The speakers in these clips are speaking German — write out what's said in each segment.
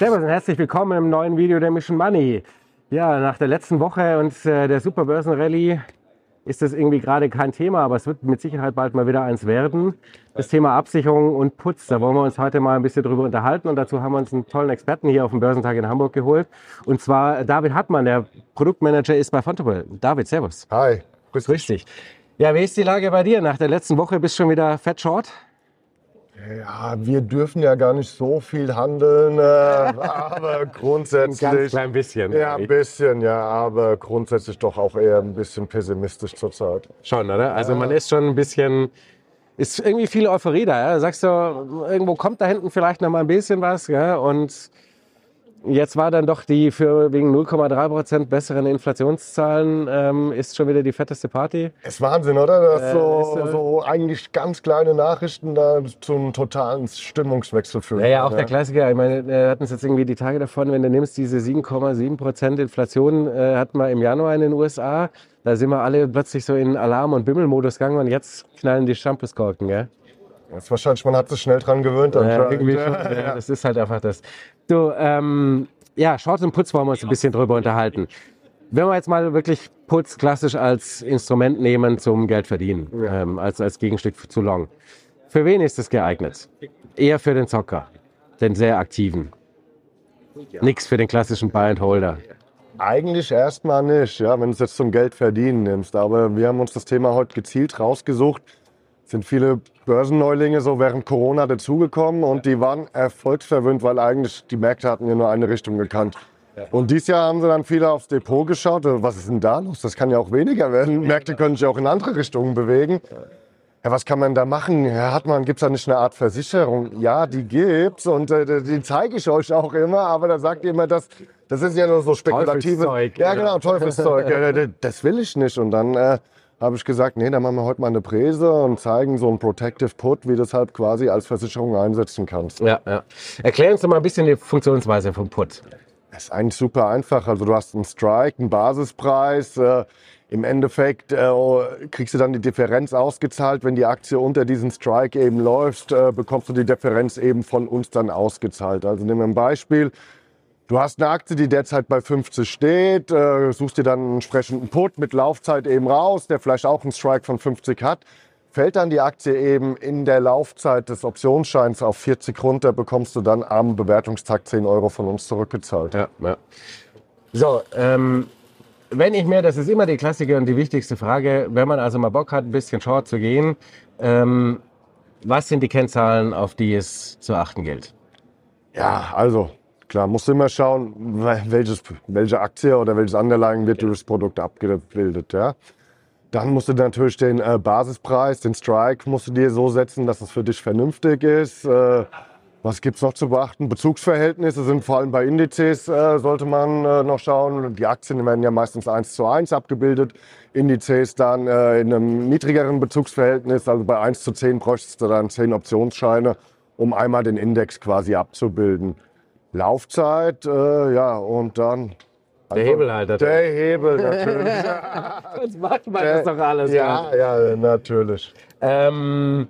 Servus und herzlich willkommen im neuen Video der Mission Money. Ja, nach der letzten Woche und äh, der Superbörsenrallye ist das irgendwie gerade kein Thema, aber es wird mit Sicherheit bald mal wieder eins werden. Das Thema Absicherung und Putz, da wollen wir uns heute mal ein bisschen drüber unterhalten und dazu haben wir uns einen tollen Experten hier auf dem Börsentag in Hamburg geholt und zwar David Hartmann, der Produktmanager ist bei Fontable. David, servus. Hi. Grüß dich. Ja, wie ist die Lage bei dir? Nach der letzten Woche bist du schon wieder fett short? Ja, wir dürfen ja gar nicht so viel handeln, äh, aber grundsätzlich. Ein ganz klein bisschen. Ja, ein bisschen, ja, aber grundsätzlich doch auch eher ein bisschen pessimistisch zurzeit. Schon, oder? Also man ist schon ein bisschen, ist irgendwie viel Euphorie da. Ja? Sagst du, irgendwo kommt da hinten vielleicht noch mal ein bisschen was, ja? Und Jetzt war dann doch die für wegen 0,3 Prozent besseren Inflationszahlen ähm, ist schon wieder die fetteste Party. Ist Wahnsinn, oder? Dass äh, so, ist, äh, so eigentlich ganz kleine Nachrichten da zum totalen Stimmungswechsel führen. Naja, auch ja. der Klassiker. Ich meine, wir hatten es jetzt irgendwie die Tage davon, wenn du nimmst, diese 7,7 Prozent Inflation äh, hatten wir im Januar in den USA. Da sind wir alle plötzlich so in Alarm- und Bimmelmodus gegangen und jetzt knallen die Shampooskorken, gell? Das ist wahrscheinlich, man hat sich schnell dran gewöhnt. Ja, irgendwie schon, ja, das ist halt einfach das. Du, ähm, ja, Short und Putz wollen wir uns ein bisschen drüber unterhalten. Wenn wir jetzt mal wirklich Putz klassisch als Instrument nehmen zum Geld verdienen, ja. ähm, als, als Gegenstück zu Long. Für wen ist es geeignet? Eher für den Zocker, den sehr aktiven. Ja. Nix für den klassischen Buy and Holder. Eigentlich erstmal nicht, ja, wenn du es jetzt zum Geld verdienen nimmst. Aber wir haben uns das Thema heute gezielt rausgesucht, sind viele Börsenneulinge so während Corona dazugekommen und die waren erfolgsverwöhnt, weil eigentlich die Märkte hatten ja nur eine Richtung gekannt. Und dieses Jahr haben sie dann viele aufs Depot geschaut. Was ist denn da los? Das kann ja auch weniger werden. Märkte können sich auch in andere Richtungen bewegen. Ja, was kann man da machen? Herr Hartmann, gibt es da nicht eine Art Versicherung? Ja, die gibt's und äh, die zeige ich euch auch immer, aber da sagt ihr immer, das, das ist ja nur so spekulative. Teufelszeug, ja, genau, Teufelszeug. das will ich nicht. Und dann äh, habe ich gesagt, nee, dann machen wir heute mal eine Präse und zeigen so ein Protective Put, wie du das halt quasi als Versicherung einsetzen kannst. Ja, ja. Erklär uns doch mal ein bisschen die Funktionsweise vom Put. Das ist eigentlich super einfach. Also du hast einen Strike, einen Basispreis. Äh, Im Endeffekt äh, kriegst du dann die Differenz ausgezahlt. Wenn die Aktie unter diesen Strike eben läuft, äh, bekommst du die Differenz eben von uns dann ausgezahlt. Also nehmen wir ein Beispiel. Du hast eine Aktie, die derzeit bei 50 steht, äh, suchst dir dann einen entsprechenden Put mit Laufzeit eben raus, der vielleicht auch einen Strike von 50 hat. Fällt dann die Aktie eben in der Laufzeit des Optionsscheins auf 40 runter, bekommst du dann am Bewertungstag 10 Euro von uns zurückgezahlt. Ja, ja. So, ähm, wenn ich mir, das ist immer die Klassiker und die wichtigste Frage, wenn man also mal Bock hat, ein bisschen short zu gehen, ähm, was sind die Kennzahlen, auf die es zu achten gilt? Ja, also Klar, musst du immer schauen, welches, welche Aktie oder welches Underlying wird durch das Produkt abgebildet. Ja? Dann musst du natürlich den äh, Basispreis, den Strike, musst du dir so setzen, dass es für dich vernünftig ist. Äh, was gibt es noch zu beachten? Bezugsverhältnisse sind vor allem bei Indizes, äh, sollte man äh, noch schauen. Die Aktien werden ja meistens eins zu eins abgebildet. Indizes dann äh, in einem niedrigeren Bezugsverhältnis, also bei 1 zu 10 bräuchtest du dann 10 Optionsscheine, um einmal den Index quasi abzubilden. Laufzeit, äh, ja, und dann. Der Hebel halt. Natürlich. Der Hebel, natürlich. Sonst macht man der, das doch alles. Ja, ja, natürlich. Ähm,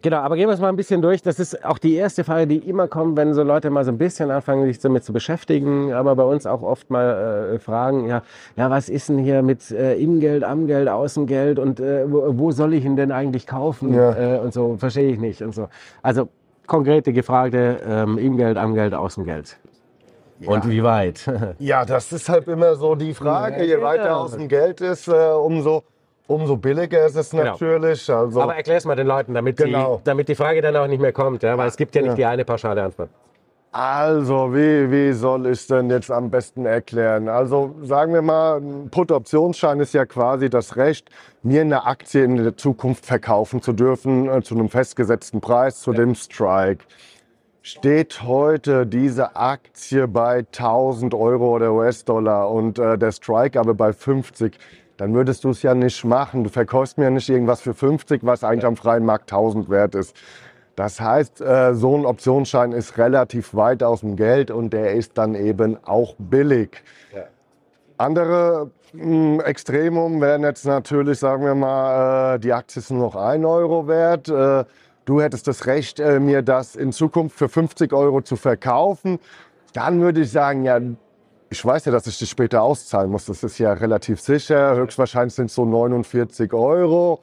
genau, aber gehen wir es mal ein bisschen durch. Das ist auch die erste Frage, die immer kommt, wenn so Leute mal so ein bisschen anfangen, sich damit zu beschäftigen. Aber bei uns auch oft mal äh, fragen, ja, ja, was ist denn hier mit äh, Ingeld, Amgeld, Außengeld und äh, wo, wo, soll ich ihn denn eigentlich kaufen? Ja. Äh, und so, verstehe ich nicht und so. Also konkrete Gefragte, ähm, Ingeld, Amgeld, Außengeld. Ja. Und wie weit? ja, das ist halt immer so die Frage. Je weiter aus dem Geld ist, äh, umso, umso billiger ist es genau. natürlich. Also, Aber erklär es mal den Leuten, damit, genau. die, damit die Frage dann auch nicht mehr kommt. Ja? Weil es gibt ja nicht ja. die eine pauschale Antwort. Also, wie, wie soll ich denn jetzt am besten erklären? Also, sagen wir mal, ein Put-Optionsschein ist ja quasi das Recht, mir eine Aktie in der Zukunft verkaufen zu dürfen, äh, zu einem festgesetzten Preis, zu ja. dem Strike. Steht heute diese Aktie bei 1000 Euro oder US-Dollar und äh, der Strike aber bei 50, dann würdest du es ja nicht machen. Du verkaufst mir ja nicht irgendwas für 50, was eigentlich am freien Markt 1000 wert ist. Das heißt, äh, so ein Optionsschein ist relativ weit aus dem Geld und der ist dann eben auch billig. Ja. Andere hm, Extremum wären jetzt natürlich, sagen wir mal, äh, die Aktie ist nur noch 1 Euro wert. Äh, du hättest das Recht, mir das in Zukunft für 50 Euro zu verkaufen. Dann würde ich sagen, ja, ich weiß ja, dass ich die später auszahlen muss. Das ist ja relativ sicher. Höchstwahrscheinlich sind es so 49 Euro.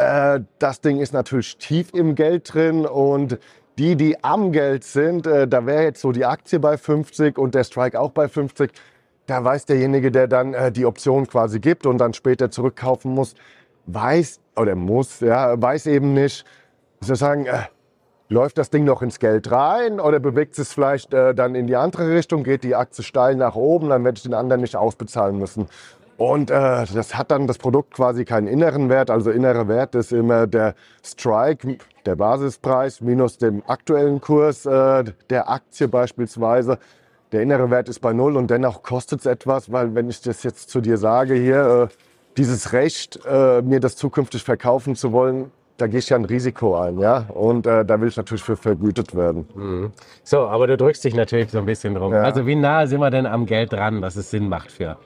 Äh, das Ding ist natürlich tief im Geld drin und die, die am Geld sind, äh, da wäre jetzt so die Aktie bei 50 und der Strike auch bei 50. Da weiß derjenige, der dann äh, die Option quasi gibt und dann später zurückkaufen muss, weiß oder muss, ja, weiß eben nicht, sozusagen, äh, läuft das Ding noch ins Geld rein oder bewegt es vielleicht äh, dann in die andere Richtung, geht die Aktie steil nach oben, dann werde ich den anderen nicht ausbezahlen müssen. Und äh, das hat dann das Produkt quasi keinen inneren Wert. Also innerer Wert ist immer der Strike, der Basispreis minus dem aktuellen Kurs äh, der Aktie beispielsweise. Der innere Wert ist bei null und dennoch kostet es etwas, weil wenn ich das jetzt zu dir sage hier, äh, dieses Recht, äh, mir das zukünftig verkaufen zu wollen, da gehe ich ja ein Risiko ein, ja. Und äh, da will ich natürlich für vergütet werden. Mhm. So, aber du drückst dich natürlich so ein bisschen drum. Ja. Also wie nah sind wir denn am Geld dran, dass es Sinn macht für?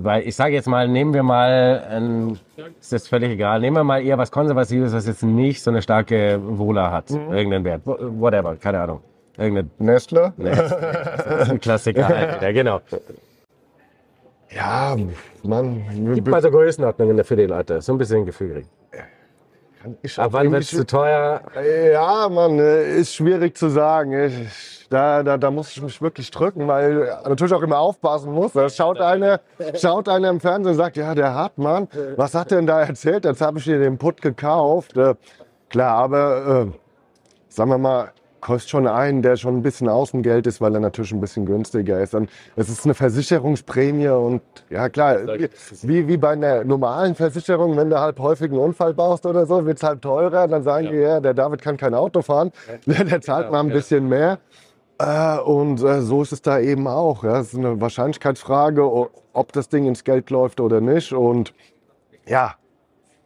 Weil ich sage jetzt mal, nehmen wir mal, ein, ist das völlig egal, nehmen wir mal eher was Konservatives, was jetzt nicht so eine starke Wohler hat, mhm. irgendeinen Wert, whatever, keine Ahnung. Irgendeine Nestle? Nestle. Das ist ein Klassiker halt ja, genau. Ja, Mann. Gib mal so Größenordnungen für die Leute, so ein bisschen Gefühl kriegen. Ich Ab wann wird es zu teuer? Ja, man, äh, ist schwierig zu sagen. Ich, da, da, da muss ich mich wirklich drücken, weil natürlich auch immer aufpassen muss. Da schaut einer, schaut einer im Fernsehen und sagt, ja, der Hartmann, was hat denn da erzählt? Jetzt habe ich dir den Put gekauft. Äh, klar, aber äh, sagen wir mal, kostet schon einen, der schon ein bisschen Außengeld ist, weil er natürlich ein bisschen günstiger ist. Und es ist eine Versicherungsprämie und ja klar, wie, wie bei einer normalen Versicherung, wenn du halt häufig einen Unfall baust oder so, wird es halt teurer. Dann sagen ja. die, ja, der David kann kein Auto fahren, der, der zahlt ja, mal ein ja. bisschen mehr. Äh, und äh, so ist es da eben auch. Ja. Es ist eine Wahrscheinlichkeitsfrage, ob das Ding ins Geld läuft oder nicht. Und ja,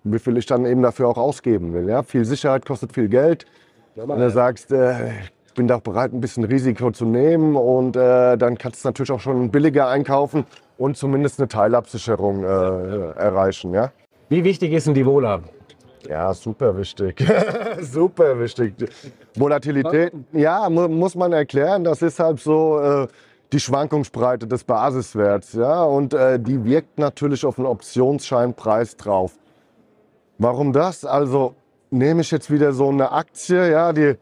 wie viel ich dann eben dafür auch ausgeben will. Ja. Viel Sicherheit kostet viel Geld. Wenn du sagst, äh, ich bin doch bereit, ein bisschen Risiko zu nehmen und äh, dann kannst du natürlich auch schon billiger einkaufen und zumindest eine Teilabsicherung äh, erreichen. Ja? Wie wichtig ist denn die Vola? Ja, super wichtig. super wichtig. Volatilität, ja, mu muss man erklären. Das ist halt so äh, die Schwankungsbreite des Basiswerts. Ja? Und äh, die wirkt natürlich auf den Optionsscheinpreis drauf. Warum das? Also nehme ich jetzt wieder so eine Aktie, ja, die,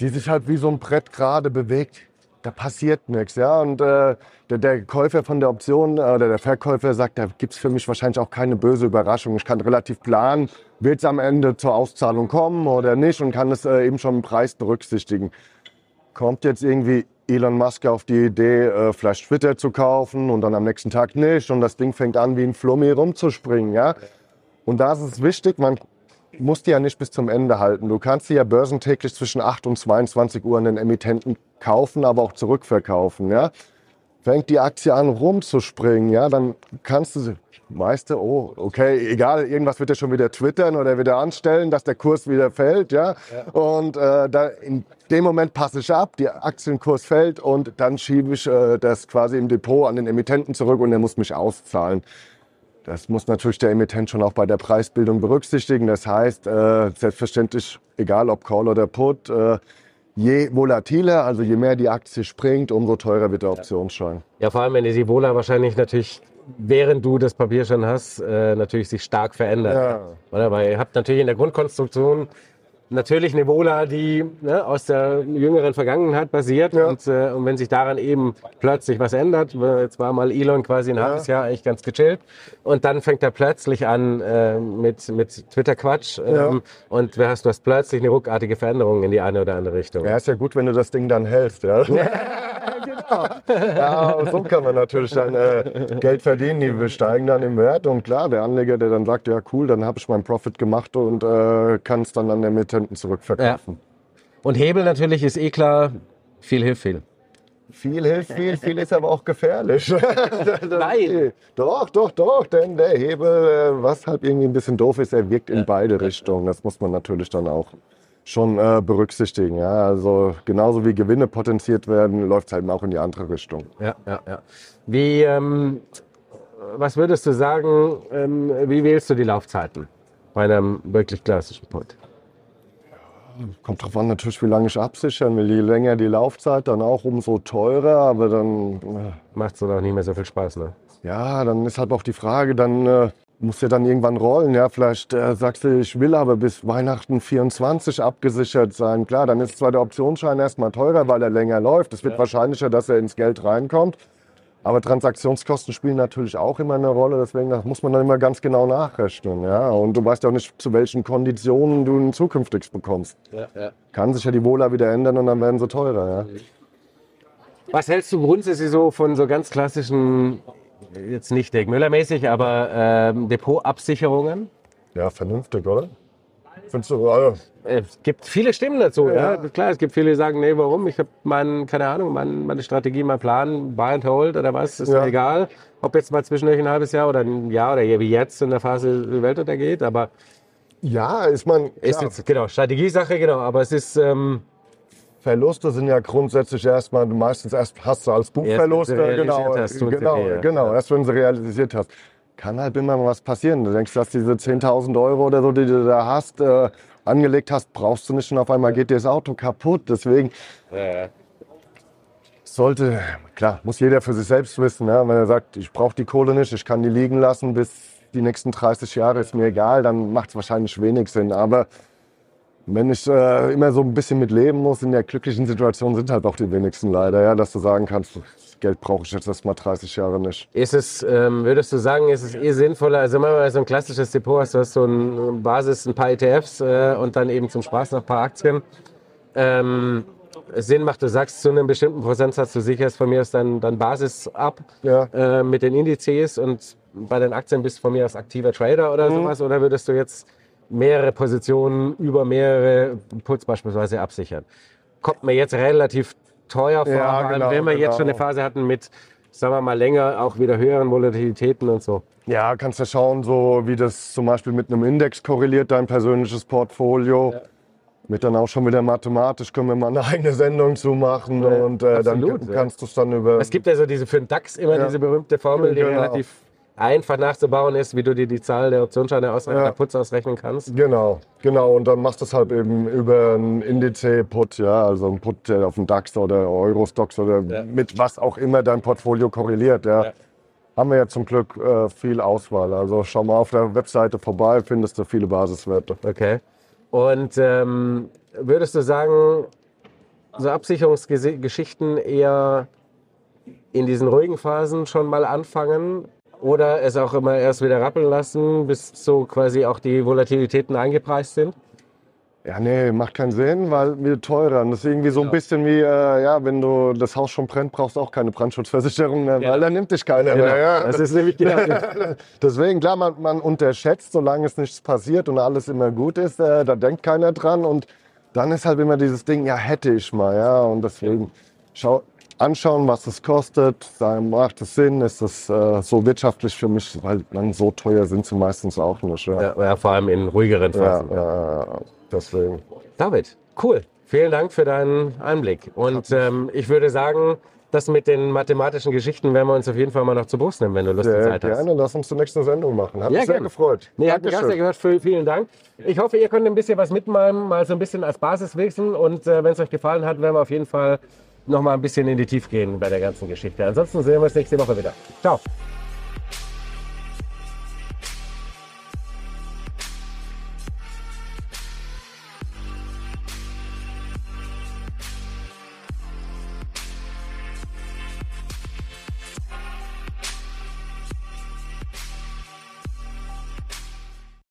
die sich halt wie so ein Brett gerade bewegt, da passiert nichts. Ja? Und äh, der, der, Käufer von der Option äh, oder der Verkäufer sagt, da gibt es für mich wahrscheinlich auch keine böse Überraschung. Ich kann relativ planen, wird es am Ende zur Auszahlung kommen oder nicht und kann es äh, eben schon im Preis berücksichtigen. Kommt jetzt irgendwie Elon Musk auf die Idee, äh, vielleicht Twitter zu kaufen und dann am nächsten Tag nicht und das Ding fängt an, wie ein Flummi rumzuspringen. Ja? Und da ist es wichtig, man musst die ja nicht bis zum Ende halten. Du kannst sie ja börsentäglich zwischen 8 und 22 Uhr an den Emittenten kaufen, aber auch zurückverkaufen. Ja? Fängt die Aktie an rumzuspringen, ja, dann kannst du sie, weißt du, oh, okay, egal, irgendwas wird er schon wieder twittern oder wieder anstellen, dass der Kurs wieder fällt, ja. ja. Und äh, da, in dem Moment passe ich ab, der Aktienkurs fällt und dann schiebe ich äh, das quasi im Depot an den Emittenten zurück und er muss mich auszahlen. Das muss natürlich der Emittent schon auch bei der Preisbildung berücksichtigen. Das heißt, äh, selbstverständlich, egal ob Call oder Put, äh, je volatiler, also je mehr die Aktie springt, umso teurer wird der Optionsschein. Ja, vor allem, wenn die Vola wahrscheinlich natürlich, während du das Papier schon hast, äh, natürlich sich stark verändert. Ja. Oder? Weil ihr habt natürlich in der Grundkonstruktion natürlich eine Vola, die ne, aus der jüngeren Vergangenheit basiert. Ja. Und, äh, und wenn sich daran eben plötzlich was ändert, jetzt war mal Elon quasi ein ja. halbes Jahr eigentlich ganz gechillt und dann fängt er plötzlich an äh, mit, mit Twitter-Quatsch ähm, ja. und du hast, du hast plötzlich eine ruckartige Veränderung in die eine oder andere Richtung. Ja, ist ja gut, wenn du das Ding dann hältst. Ja. ja, so kann man natürlich dann äh, Geld verdienen. Die steigen dann im Wert und klar, der Anleger, der dann sagt, ja cool, dann habe ich meinen Profit gemacht und äh, kann es dann an der Mitte Emittenten zurückverkaufen. Ja. Und Hebel natürlich ist eh klar, viel hilft viel. Viel hilft viel, viel ist aber auch gefährlich. Nein. Doch, doch, doch, denn der Hebel, äh, was halt irgendwie ein bisschen doof ist, er wirkt in beide Richtungen. Das muss man natürlich dann auch schon äh, berücksichtigen. Ja? Also genauso wie Gewinne potenziert werden, läuft es halt auch in die andere Richtung. Ja, ja, ja. Wie, ähm, was würdest du sagen, ähm, wie wählst du die Laufzeiten bei einem wirklich klassischen Put? Kommt drauf an, natürlich, wie lange ich absichern will. Je länger die Laufzeit, dann auch umso teurer. Aber dann, äh, Macht es dann auch nicht mehr so viel Spaß, ne? ja, dann ist halt auch die Frage, dann äh, muss ja dann irgendwann rollen. Ja, vielleicht äh, sagst du, ich will aber bis Weihnachten 24 abgesichert sein. Klar, dann ist zwar der Optionsschein erstmal teurer, weil er länger läuft. Es wird wahrscheinlicher, dass er ins Geld reinkommt. Aber Transaktionskosten spielen natürlich auch immer eine Rolle, deswegen das muss man dann immer ganz genau nachrechnen. Ja? Und du weißt ja auch nicht, zu welchen Konditionen du ihn zukünftig bekommst. Ja, ja. Kann sich ja die Wohler wieder ändern und dann werden sie teurer. Ja? Was hältst du grundsätzlich so von so ganz klassischen, jetzt nicht Dirk Müller-mäßig, aber ähm, Depotabsicherungen? ja, vernünftig, oder? Findest du, also, Es gibt viele Stimmen dazu. Ja. Klar, es gibt viele, die sagen, nee, warum? Ich habe mein, keine Ahnung, mein, meine Strategie, mein Plan, buy and hold oder was, ist Ja. mir egal. Ob jetzt mal zwischendurch ein halbes Jahr oder ein Jahr oder wie jetzt in der Phase die Welt untergeht. Aber ja, ist man. ist jetzt, genau, Strategiesache, genau. Aber es ist, ähm, Verluste sind ja grundsätzlich erstmal, meistens erst hast du als Buchverluste, Erst, wenn du genau, hast, sie genau, weh, ja. genau, erst wenn du realisiert hast. Kann halt immer mal was passieren. Du denkst, dass diese 10.000 Euro oder so, die du da hast, äh, angelegt hast, brauchst du nicht und auf einmal geht dir das Auto kaputt. Deswegen sollte, klar, muss jeder für sich selbst wissen. Ja? Wenn er sagt, ich brauche die Kohle nicht, ich kann die liegen lassen bis die nächsten 30 Jahre, ist mir egal, dann macht es wahrscheinlich wenig Sinn. Aber wenn ich äh, immer so ein bisschen mit leben muss, in der glücklichen Situation sind halt auch die wenigsten leider, ja, dass du sagen kannst, das Geld brauche ich jetzt erst mal 30 Jahre nicht. ist es, ähm, würdest du sagen, ist es eh sinnvoller, also wenn man so ein klassisches Depot hast, du hast so eine Basis, ein paar ETFs äh, und dann eben zum Spaß noch ein paar Aktien. Ähm, Sinn macht, du sagst zu einem bestimmten Prozentsatz, du sicherst von mir aus dann, dann Basis ab Ja. äh, mit den Indizes und bei den Aktien bist du von mir aus aktiver Trader oder Mhm. sowas oder würdest du jetzt mehrere Positionen über mehrere Puts beispielsweise absichern? Kommt mir jetzt relativ teuer vor, Ja, allem genau, wenn wir jetzt schon eine genau. Phase hatten mit, sagen wir mal, länger auch wieder höheren Volatilitäten und so. Ja, kannst ja schauen, so wie das zum Beispiel mit einem Index korreliert, dein persönliches Portfolio. Mit dann auch schon wieder mathematisch können wir mal eine eigene Sendung zu machen Ja, und äh, dann absolut, ja. kannst du es dann über. Es gibt ja so diese für den DAX immer Ja. diese berühmte Formel, die Genau. relativ einfach nachzubauen ist, wie du dir die Zahl der Optionsscheine ausrechnen, Ja. Puts ausrechnen kannst. Genau, genau. Und dann machst du es halt eben über einen Indice-Put, ja, also ein Put, auf den DAX oder Eurostox oder Ja. mit was auch immer dein Portfolio korreliert, ja. Ja. Haben wir ja zum Glück äh, viel Auswahl. Also schau mal auf der Webseite vorbei, findest du viele Basiswerte. Okay. Und ähm, würdest du sagen, so Absicherungsgeschichten eher in diesen ruhigen Phasen schon mal anfangen oder es auch immer erst wieder rappeln lassen, bis so quasi auch die Volatilitäten eingepreist sind? Ja, nee, macht keinen Sinn, weil wir teurer. Und das ist irgendwie so ein bisschen wie, äh, ja, wenn du das Haus schon brennt, brauchst du auch keine Brandschutzversicherung mehr, Ja. weil dann nimmt dich keiner mehr. Ja. Das ist nämlich genau. Deswegen, klar, man, man unterschätzt, solange es nichts passiert und alles immer gut ist, äh, da denkt keiner dran. Und dann ist halt immer dieses Ding, ja, hätte ich mal, ja. Und deswegen schau, anschauen, was es kostet. Sagen, macht es Sinn? Ist das äh, so wirtschaftlich für mich? Weil dann so teuer sind sie meistens auch nicht. Ja, ja, ja, vor allem in ruhigeren Phasen. ja, ja. deswegen. David, cool. Vielen Dank für deinen Einblick. Und ähm, ich würde sagen, das mit den mathematischen Geschichten werden wir uns auf jeden Fall mal noch zu Brust nehmen, wenn du Lust und Zeit hast. gerne, lass uns zur nächsten Sendung machen. Hat Ja, mich sehr gerne. gefreut. Nee, hat mich auch sehr gehört. Vielen, Dank. Ich hoffe, ihr könnt ein bisschen was mitmachen, mal so ein bisschen als Basis wissen. Und äh, wenn es euch gefallen hat, werden wir auf jeden Fall noch mal ein bisschen in die Tiefe gehen bei der ganzen Geschichte. Ansonsten sehen wir uns nächste Woche wieder. Ciao.